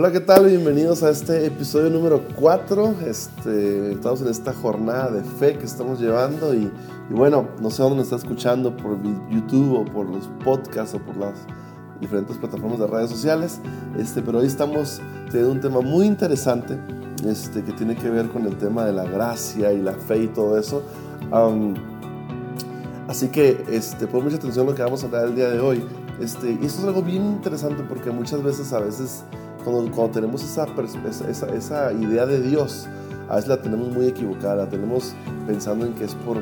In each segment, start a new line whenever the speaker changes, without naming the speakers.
Hola, ¿qué tal? Bienvenidos a este episodio número 4. Este, estamos en esta jornada de fe que estamos llevando y, bueno, no sé dónde me está escuchando, por YouTube o por los podcasts o por las diferentes plataformas de redes sociales, este, pero hoy estamos teniendo un tema muy interesante este, que tiene que ver con el tema de la gracia y la fe y todo eso. así que este, pon mucha atención a lo que vamos a hablar el día de hoy. Este, y esto es algo bien interesante porque muchas veces, a veces, cuando, tenemos esa, esa, idea de Dios, a veces la tenemos muy equivocada, la tenemos pensando en que es por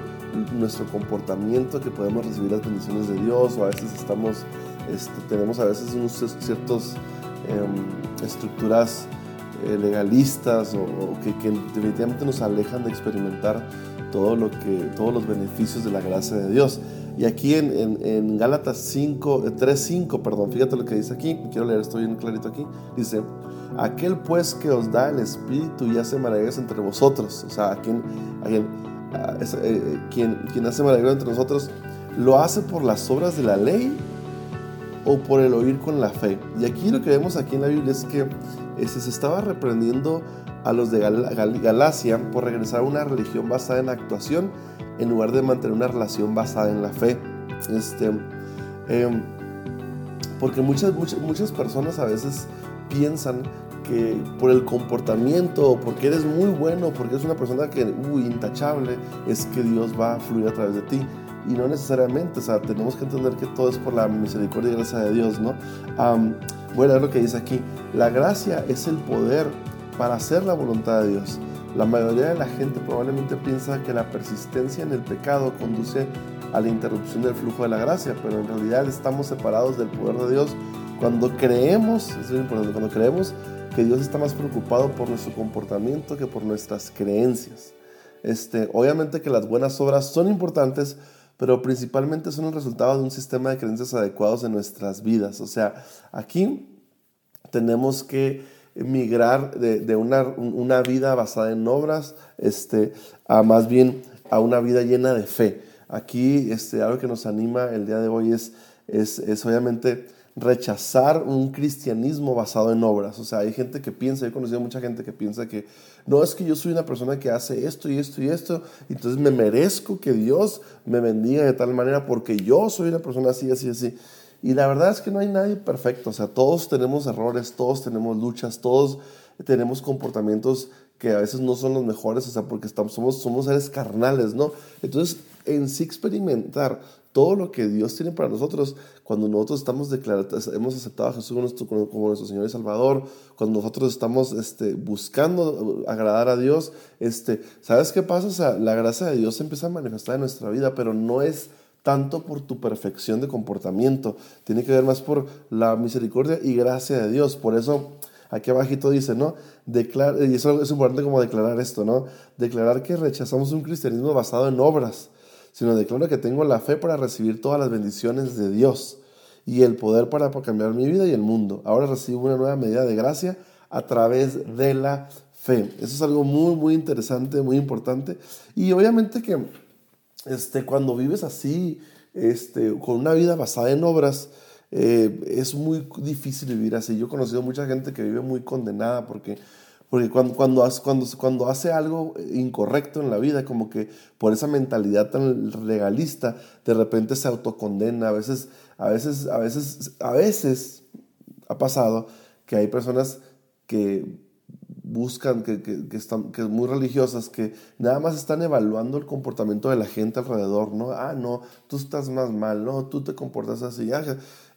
nuestro comportamiento que podemos recibir las bendiciones de Dios, o a veces estamos, este, tenemos a veces unos ciertos em, estructuras eh, legalistas o, que, que, definitivamente nos alejan de experimentar todo lo que, todos los beneficios de la gracia de Dios. Y aquí en, en, en Gálatas 5, 3.5, perdón, fíjate lo que dice aquí, quiero leer esto bien clarito aquí, dice, aquel pues que os da el Espíritu y hace maravillas entre vosotros, o sea, a quien, a quien, eh, eh, quien, quien hace maravillas entre nosotros, lo hace por las obras de la ley o por el oír con la fe. Y aquí lo que vemos aquí en la Biblia es que este, se estaba reprendiendo a los de Galacia por regresar a una religión basada en actuación en lugar de mantener una relación basada en la fe. Este, em, porque muchas, muchas, muchas personas a veces piensan que por el comportamiento, porque eres muy bueno, porque eres una persona que, uy, intachable, es que Dios va a fluir a través de ti. Y no necesariamente, o sea, tenemos que entender que todo es por la misericordia y gracia de Dios, ¿no? bueno, es lo que dice aquí. La gracia es el poder para hacer la voluntad de Dios. La mayoría de la gente probablemente piensa que la persistencia en el pecado conduce a la interrupción del flujo de la gracia, pero en realidad estamos separados del poder de Dios cuando creemos, es muy importante, cuando creemos que Dios está más preocupado por nuestro comportamiento que por nuestras creencias. Este, obviamente que las buenas obras son importantes, pero principalmente son el resultado de un sistema de creencias adecuados en nuestras vidas. O sea, aquí tenemos que migrar de, una, una, vida basada en obras este, a más bien a una vida llena de fe. Aquí este, algo que nos anima el día de hoy es, es, es obviamente rechazar un cristianismo basado en obras. O sea, hay gente que piensa, he conocido mucha gente que piensa que no es que yo soy una persona que hace esto y esto y esto, entonces me merezco que Dios me bendiga de tal manera porque yo soy una persona así, así, así. Y la verdad es que no hay nadie perfecto, o sea, todos tenemos errores, todos tenemos luchas, todos tenemos comportamientos que a veces no son los mejores, o sea, porque estamos, somos, somos seres carnales, ¿no? Entonces, en sí experimentar todo lo que Dios tiene para nosotros, cuando nosotros estamos declarando, hemos aceptado a Jesús como nuestro Señor y Salvador, cuando nosotros estamos este, buscando agradar a Dios, este, ¿sabes qué pasa? O sea, la gracia de Dios se empieza a manifestar en nuestra vida, pero no es tanto por tu perfección de comportamiento, tiene que ver más por la misericordia y gracia de Dios. Por eso aquí abajito dice, ¿no? Declara, y eso es importante como declarar esto, ¿no? Declarar que rechazamos un cristianismo basado en obras, sino declaro que tengo la fe para recibir todas las bendiciones de Dios y el poder para cambiar mi vida y el mundo. Ahora recibo una nueva medida de gracia a través de la fe. Eso es algo muy, muy interesante, muy importante. Y obviamente que este, cuando vives así, este, con una vida basada en obras, eh, es muy difícil vivir así. Yo he conocido mucha gente que vive muy condenada porque, porque cuando, cuando, cuando, cuando hace algo incorrecto en la vida, como que por esa mentalidad tan legalista, de repente se autocondena. A veces, a veces, a veces, a veces ha pasado que hay personas que buscan, que, que, están que muy religiosas, que nada más están evaluando el comportamiento de la gente alrededor, ¿no? Ah, no, tú estás más mal, ¿no? Tú te comportas así.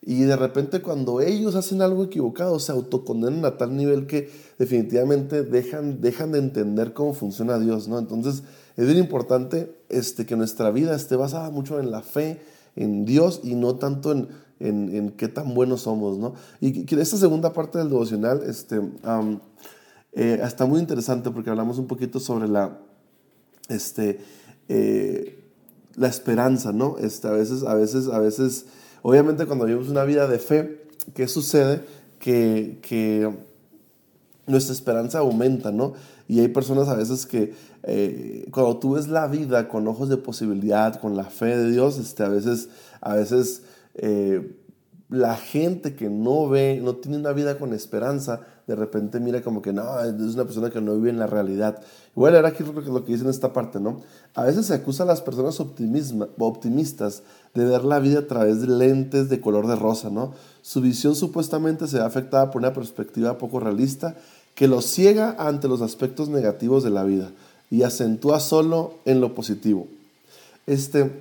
y de repente cuando ellos hacen algo equivocado, se autocondenan a tal nivel que definitivamente dejan, dejan de entender cómo funciona Dios, ¿no? Entonces es bien importante este, que nuestra vida esté basada mucho en la fe, en Dios y no tanto en en, qué tan buenos somos, ¿no? Y esta segunda parte del devocional este, eh, está muy interesante porque hablamos un poquito sobre la, este, eh, la esperanza, ¿no? Este, a veces, a veces, a veces, obviamente cuando vivimos una vida de fe, ¿qué sucede? Que, que nuestra esperanza aumenta, ¿no? Y hay personas a veces que eh, cuando tú ves la vida con ojos de posibilidad, con la fe de Dios, este, a veces, a veces la gente que no ve, no tiene una vida con esperanza, de repente mira como que no, es una persona que no vive en la realidad. Voy a leer aquí lo que, dice en esta parte, ¿no? A veces se acusa a las personas optimistas de ver la vida a través de lentes de color de rosa, ¿no? Su visión supuestamente se ve afectada por una perspectiva poco realista que los ciega ante los aspectos negativos de la vida y acentúa solo en lo positivo. Este,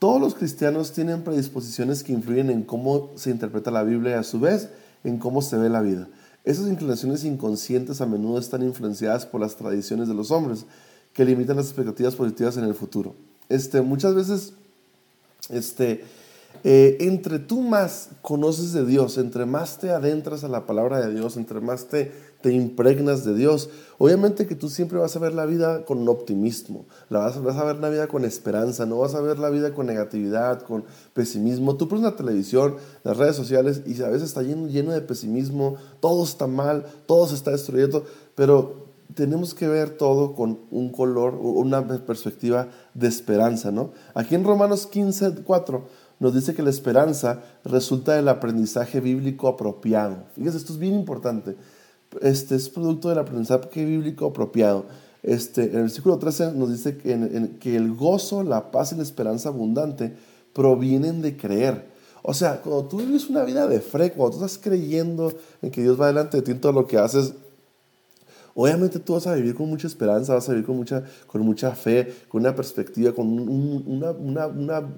todos los cristianos tienen predisposiciones que influyen en cómo se interpreta la Biblia y a su vez en cómo se ve la vida. Esas inclinaciones inconscientes a menudo están influenciadas por las tradiciones de los hombres que limitan las expectativas positivas en el futuro. Este, muchas veces este, eh, entre tú más conoces de Dios, entre más te adentras a la palabra de Dios, entre más te, te impregnas de Dios, obviamente que tú siempre vas a ver la vida con optimismo, la vas, a ver la vida con esperanza, no vas a ver la vida con negatividad, con pesimismo. Tú pones la televisión, las redes sociales y a veces está lleno, lleno de pesimismo, todo está mal, todo se está destruyendo, pero tenemos que ver todo con un color, una perspectiva de esperanza, ¿no? Aquí en Romanos 15, 4 nos dice que la esperanza resulta del aprendizaje bíblico apropiado. Fíjense, esto es bien importante. Este es producto del aprendizaje bíblico apropiado. Este, en el versículo 13 nos dice que, que el gozo, la paz y la esperanza abundante provienen de creer. O sea, cuando tú vives una vida de fe, cuando tú estás creyendo en que Dios va delante de ti en todo lo que haces, obviamente tú vas a vivir con mucha esperanza, vas a vivir con mucha, con mucha fe, con una perspectiva, con una, una, una,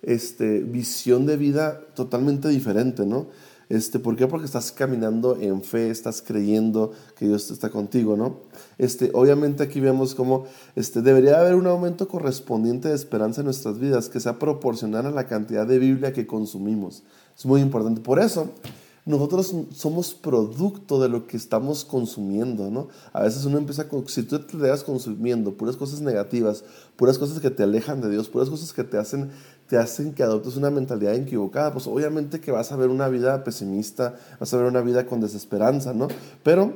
este, visión de vida totalmente diferente, ¿no? Este, ¿Por qué? Porque estás caminando en fe, estás creyendo que Dios está contigo, ¿no? Este, obviamente aquí vemos cómo este, debería haber un aumento correspondiente de esperanza en nuestras vidas que sea proporcional a la cantidad de Biblia que consumimos. Es muy importante. Por eso, nosotros somos producto de lo que estamos consumiendo, ¿no? A veces uno empieza, con, si tú te quedas consumiendo puras cosas negativas, puras cosas que te alejan de Dios, puras cosas que te hacen te hacen que adoptes una mentalidad equivocada, pues obviamente que vas a ver una vida pesimista, vas a ver una vida con desesperanza, ¿no? Pero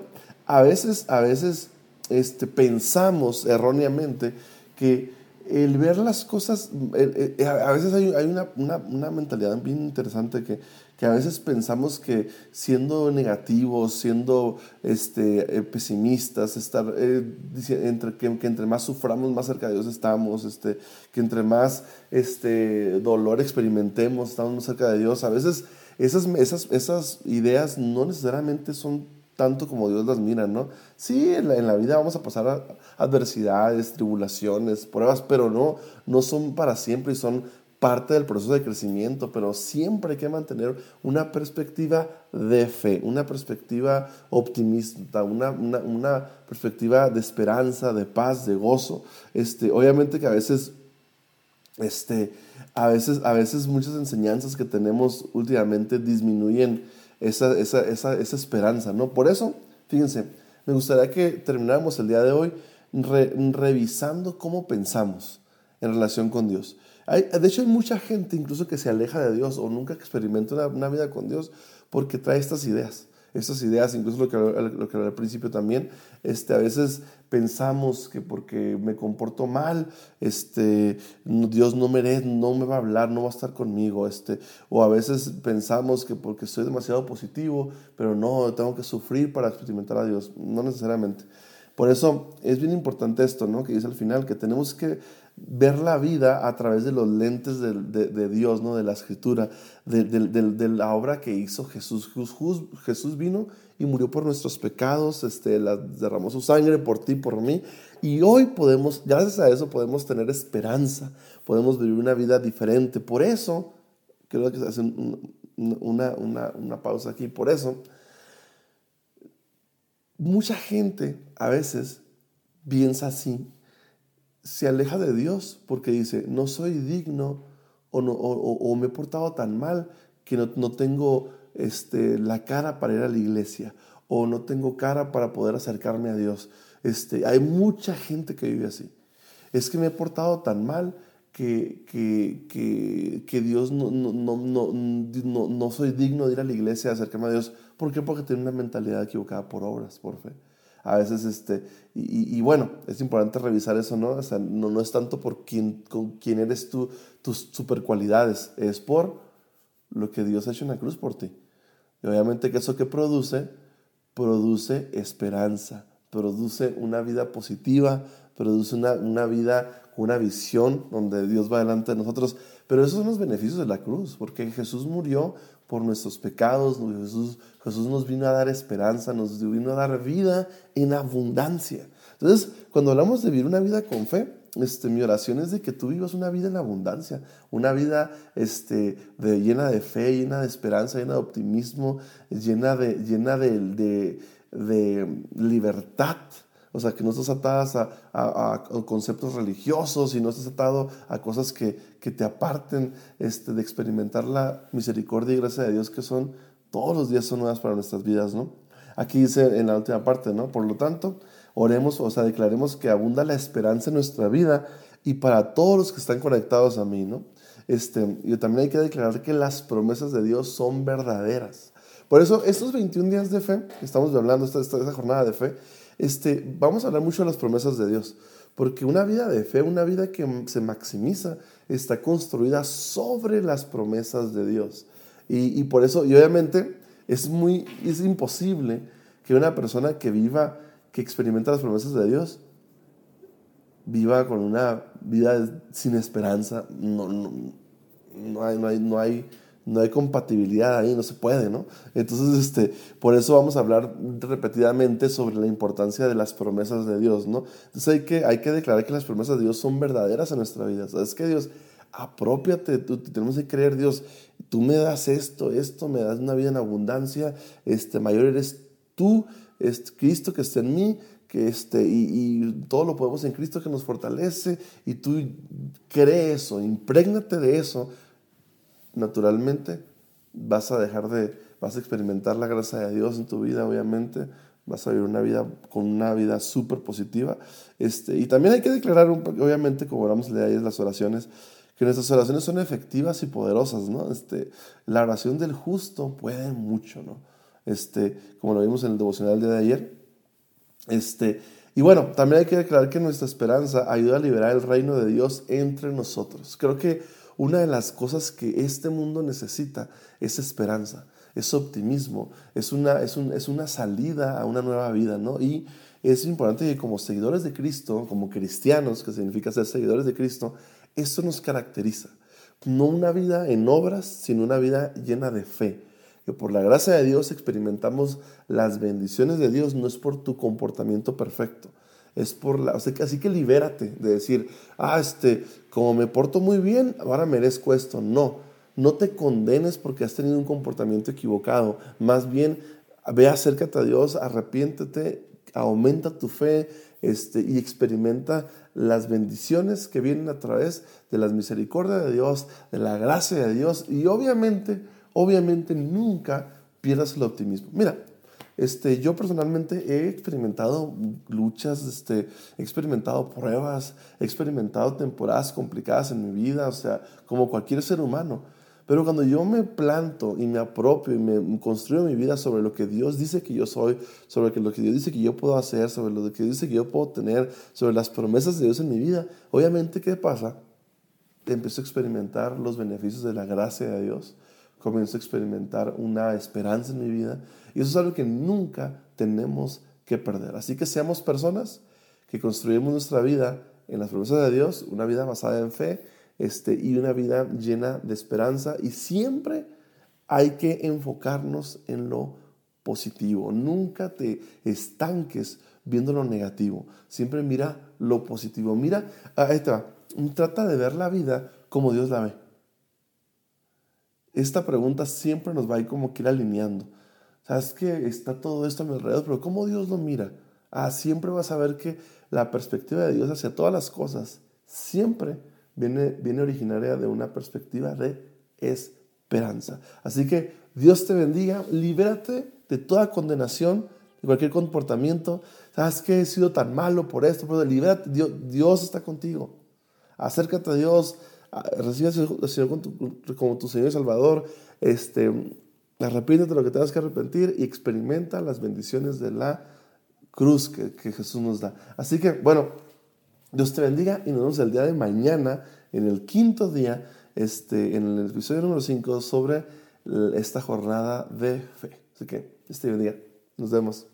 a veces, a veces este, pensamos erróneamente que el ver las cosas, a veces hay, una, una, una, mentalidad bien interesante que, que, a veces pensamos que siendo negativos, siendo este, eh, pesimistas, estar, eh, entre, que, entre más suframos, más cerca de Dios estamos, este, que entre más este, dolor experimentemos, estamos más cerca de Dios. A veces esas, esas, esas ideas no necesariamente son tanto como Dios las mira, ¿no? Sí, en la, vida vamos a pasar adversidades, tribulaciones, pruebas, pero no, no son para siempre y son parte del proceso de crecimiento, pero siempre hay que mantener una perspectiva de fe, una perspectiva optimista, una, una, perspectiva de esperanza, de paz, de gozo. Este, obviamente que a veces, este, a veces, a veces muchas enseñanzas que tenemos últimamente disminuyen esa, esa, esa, esa esperanza, ¿no? Por eso, fíjense, me gustaría que termináramos el día de hoy revisando cómo pensamos en relación con Dios. De hecho, hay mucha gente incluso que se aleja de Dios o nunca experimenta una vida con Dios porque trae estas ideas estas ideas, incluso lo que, lo que al principio también, este, a veces pensamos que porque me comporto mal, este, Dios no me, no me va a hablar, no va a estar conmigo, este, o a veces pensamos que porque soy demasiado positivo, pero no, tengo que sufrir para experimentar a Dios, no necesariamente. Por eso es bien importante esto, ¿no? Que dice al final, que tenemos que ver la vida a través de los lentes de, de, Dios, ¿no? de la escritura, de, de, la obra que hizo Jesús. Jesús. Vino y murió por nuestros pecados, este, la, derramó su sangre por ti, por mí. Y hoy podemos, gracias a eso, podemos tener esperanza, podemos vivir una vida diferente. Por eso, creo que hace una, una, una pausa aquí, por eso, mucha gente a veces piensa así se aleja de Dios porque dice, no soy digno o, no, o, me he portado tan mal que no, no tengo este, la cara para ir a la iglesia o no tengo cara para poder acercarme a Dios. Este, hay mucha gente que vive así. Es que me he portado tan mal que, que, que, Dios no, no, no, no, soy digno de ir a la iglesia, acercarme a Dios. ¿Por qué? Porque tiene una mentalidad equivocada por obras, por fe. A veces, este, y, bueno, es importante revisar eso, ¿no? O sea, no, no es tanto por quién, con quién eres tú, tus super cualidades, es por lo que Dios ha hecho en la cruz por ti. Y obviamente que eso que produce, produce esperanza, produce una vida positiva, produce una, una vida una visión donde Dios va delante de nosotros. Pero esos son los beneficios de la cruz, porque Jesús murió por nuestros pecados, Jesús, Jesús nos vino a dar esperanza, nos vino a dar vida en abundancia. Entonces, cuando hablamos de vivir una vida con fe, este, mi oración es de que tú vivas una vida en abundancia, una vida este, llena de fe, llena de esperanza, llena de optimismo, llena de, llena de, de, libertad. O sea, que no estás atadas a, a, conceptos religiosos y no estás atado a cosas que, que te aparten este, de experimentar la misericordia y gracia de Dios que son todos los días son nuevas para nuestras vidas, ¿no? Aquí dice en la última parte, ¿no? Por lo tanto, oremos, o sea, declaremos que abunda la esperanza en nuestra vida y para todos los que están conectados a mí, ¿no? Este, y también hay que declarar que las promesas de Dios son verdaderas. Por eso, estos 21 días de fe, estamos hablando esta, esta jornada de fe, este, vamos a hablar mucho de las promesas de Dios. Porque una vida de fe, una vida que se maximiza, está construida sobre las promesas de Dios. Y, por eso, y obviamente, es, muy, es imposible que una persona que viva que experimenta las promesas de Dios viva con una vida sin esperanza. No, no, no, hay, no, hay, no hay compatibilidad ahí, no se puede, ¿no? Entonces, este, por eso vamos a hablar repetidamente sobre la importancia de las promesas de Dios, ¿no? Entonces hay que, hay que declarar que las promesas de Dios son verdaderas en nuestra vida. Es que Dios, apropiate, tú, tenemos que creer, Dios, tú me das esto, esto, me das una vida en abundancia, este, mayor eres tú es Cristo que está en mí, que este, y, todo lo podemos en Cristo que nos fortalece, y tú crees eso, imprégnate de eso, naturalmente vas a dejar de, vas a experimentar la gracia de Dios en tu vida, obviamente, vas a vivir una vida con una vida súper positiva. Este, y también hay que declarar, obviamente, como hablamos de ahí en las oraciones, que nuestras oraciones son efectivas y poderosas, ¿no? Este, la oración del justo puede mucho, ¿no? este, como lo vimos en el devocional de ayer. Este, y bueno, también hay que declarar que nuestra esperanza ayuda a liberar el reino de Dios entre nosotros. Creo que una de las cosas que este mundo necesita es esperanza, es optimismo, es una, es, es una salida a una nueva vida, ¿no? Y es importante que como seguidores de Cristo, como cristianos, que significa ser seguidores de Cristo, esto nos caracteriza. No una vida en obras, sino una vida llena de fe que por la gracia de Dios experimentamos las bendiciones de Dios, no es por tu comportamiento perfecto, es por la, así que libérate de decir, ah, este, como me porto muy bien, ahora merezco esto. No, no te condenes porque has tenido un comportamiento equivocado, más bien ve acércate a Dios, arrepiéntete, aumenta tu fe este, y experimenta las bendiciones que vienen a través de las misericordias de Dios, de la gracia de Dios y obviamente obviamente nunca pierdas el optimismo. Mira, este, yo personalmente he experimentado luchas, este, he experimentado pruebas, he experimentado temporadas complicadas en mi vida, o sea, como cualquier ser humano. Pero cuando yo me planto y me apropio y me construyo mi vida sobre lo que Dios dice que yo soy, sobre lo que Dios dice que yo puedo hacer, sobre lo que Dios dice que yo puedo tener, sobre las promesas de Dios en mi vida, obviamente, ¿qué pasa? Empiezo a experimentar los beneficios de la gracia de Dios comienzo a experimentar una esperanza en mi vida. Y eso es algo que nunca tenemos que perder. Así que seamos personas que construimos nuestra vida en las promesas de Dios, una vida basada en fe este, y una vida llena de esperanza. Y siempre hay que enfocarnos en lo positivo. Nunca te estanques viendo lo negativo. Siempre mira lo positivo. Mira, ahí te va. Trata de ver la vida como Dios la ve esta pregunta siempre nos va a ir como que ir alineando. Sabes que está todo esto a mi alrededor, pero ¿cómo Dios lo mira? Ah, siempre vas a ver que la perspectiva de Dios hacia todas las cosas siempre viene, viene originaria de una perspectiva de esperanza. Así que Dios te bendiga, libérate de toda condenación, de cualquier comportamiento. ¿Sabes que he sido tan malo por esto? Pero libérate, Dios, Dios está contigo. Acércate a Dios, recibe al Señor como tu, Señor y Salvador. Este, arrepiéntete de lo que tengas que arrepentir y experimenta las bendiciones de la cruz que, que Jesús nos da. Así que, bueno, Dios te bendiga y nos vemos el día de mañana, en el quinto día, este, en el episodio número 5, sobre esta jornada de fe. Así que, Dios te bendiga. Nos vemos.